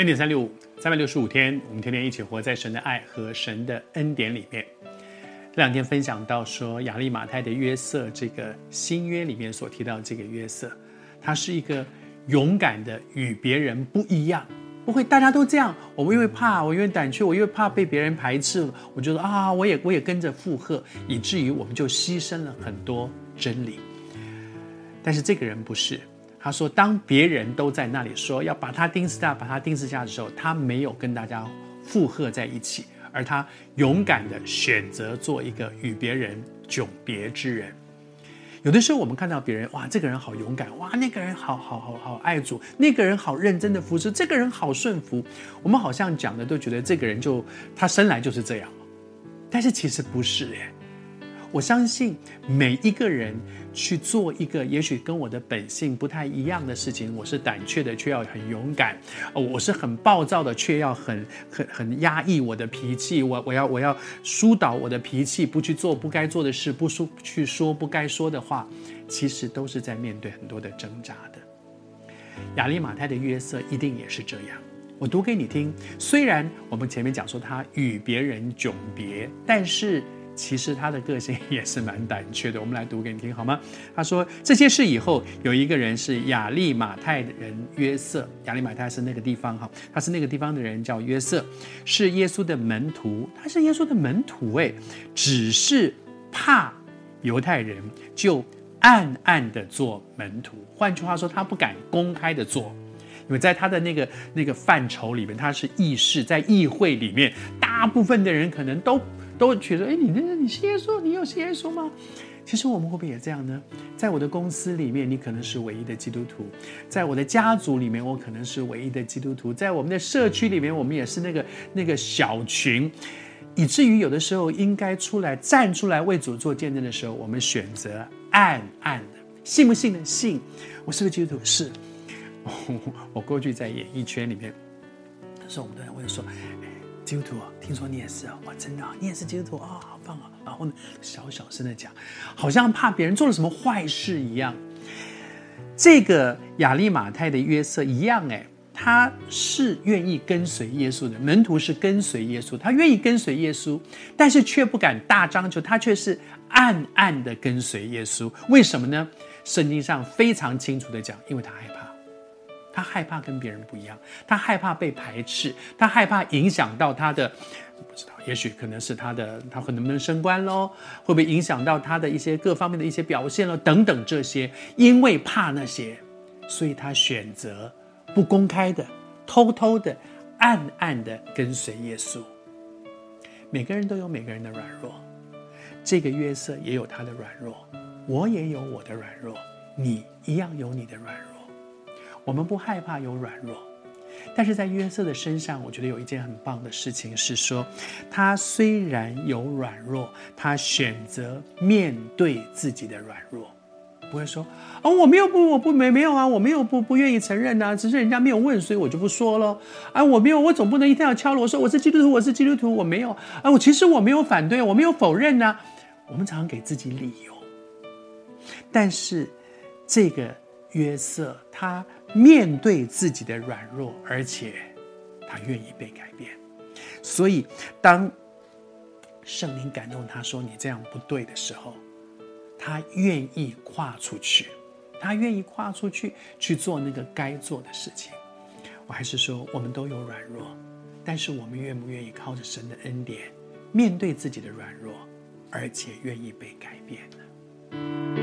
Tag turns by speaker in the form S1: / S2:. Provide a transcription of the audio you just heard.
S1: 恩典三六五，三百六十五天，我们天天一起活在神的爱和神的恩典里面。这两天分享到说，亚利马太的约瑟，这个新约里面所提到这个约瑟，他是一个勇敢的，与别人不一样，不会大家都这样，我们因为怕，我因为胆怯，我因为怕被别人排斥，我觉得啊，我也我也跟着附和，以至于我们就牺牲了很多真理。但是这个人不是。他说：“当别人都在那里说要把他钉死架，把他钉死下的时候，他没有跟大家附和在一起，而他勇敢的选择做一个与别人迥别之人。有的时候，我们看到别人，哇，这个人好勇敢，哇，那个人好好好好爱主，那个人好认真的服侍，这个人好顺服。我们好像讲的都觉得这个人就他生来就是这样，但是其实不是耶。”我相信每一个人去做一个也许跟我的本性不太一样的事情，我是胆怯的，却要很勇敢；我是很暴躁的，却要很很很压抑我的脾气。我我要我要疏导我的脾气，不去做不该做的事，不说去说不该说的话，其实都是在面对很多的挣扎的。亚利马太的约瑟一定也是这样。我读给你听。虽然我们前面讲说他与别人迥别，但是。其实他的个性也是蛮胆怯的。我们来读给你听好吗？他说，这些事以后，有一个人是亚利马泰的人约瑟。亚利马泰是那个地方哈，他是那个地方的人叫约瑟，是耶稣的门徒。他是耶稣的门徒诶，只是怕犹太人，就暗暗的做门徒。换句话说，他不敢公开的做，因为在他的那个那个范畴里面，他是议事，在议会里面，大部分的人可能都。都觉得，哎，你那，你信耶稣？你有信耶稣吗？其实我们会不会也这样呢？在我的公司里面，你可能是唯一的基督徒；在我的家族里面，我可能是唯一的基督徒；在我们的社区里面，我们也是那个那个小群，以至于有的时候应该出来站出来为主做见证的时候，我们选择暗暗的，信不信的信。我是不是基督徒？是。我过去在演艺圈里面，那时候我们都在问说。基督徒，听说你也是啊？哇，真的，你也是基督徒啊，好棒啊！然后呢，小小声的讲，好像怕别人做了什么坏事一样。这个亚利马泰的约瑟一样，哎，他是愿意跟随耶稣的，门徒是跟随耶稣，他愿意跟随耶稣，但是却不敢大张求，他却是暗暗的跟随耶稣。为什么呢？圣经上非常清楚的讲，因为他害怕。他害怕跟别人不一样，他害怕被排斥，他害怕影响到他的，不知道，也许可能是他的，他能不能升官喽？会不会影响到他的一些各方面的一些表现了？等等这些，因为怕那些，所以他选择不公开的、偷偷的、暗暗的跟随耶稣。每个人都有每个人的软弱，这个约瑟也有他的软弱，我也有我的软弱，你一样有你的软弱。我们不害怕有软弱，但是在约瑟的身上，我觉得有一件很棒的事情是说，他虽然有软弱，他选择面对自己的软弱，不会说啊、哦，我没有不，我不没没有啊，我没有不不愿意承认呐、只是人家没有问，所以我就不说了。啊，我没有，我总不能一定要敲锣说我是基督徒，我是基督徒，我没有啊，我其实我没有反对，我没有否认呐、我们常常给自己理由，但是这个。约瑟，他面对自己的软弱，而且他愿意被改变。所以，当圣灵感动他说“你这样不对”的时候，他愿意跨出去，他愿意跨出去去做那个该做的事情。我还是说，我们都有软弱，但是我们愿不愿意靠着神的恩典，面对自己的软弱，而且愿意被改变呢？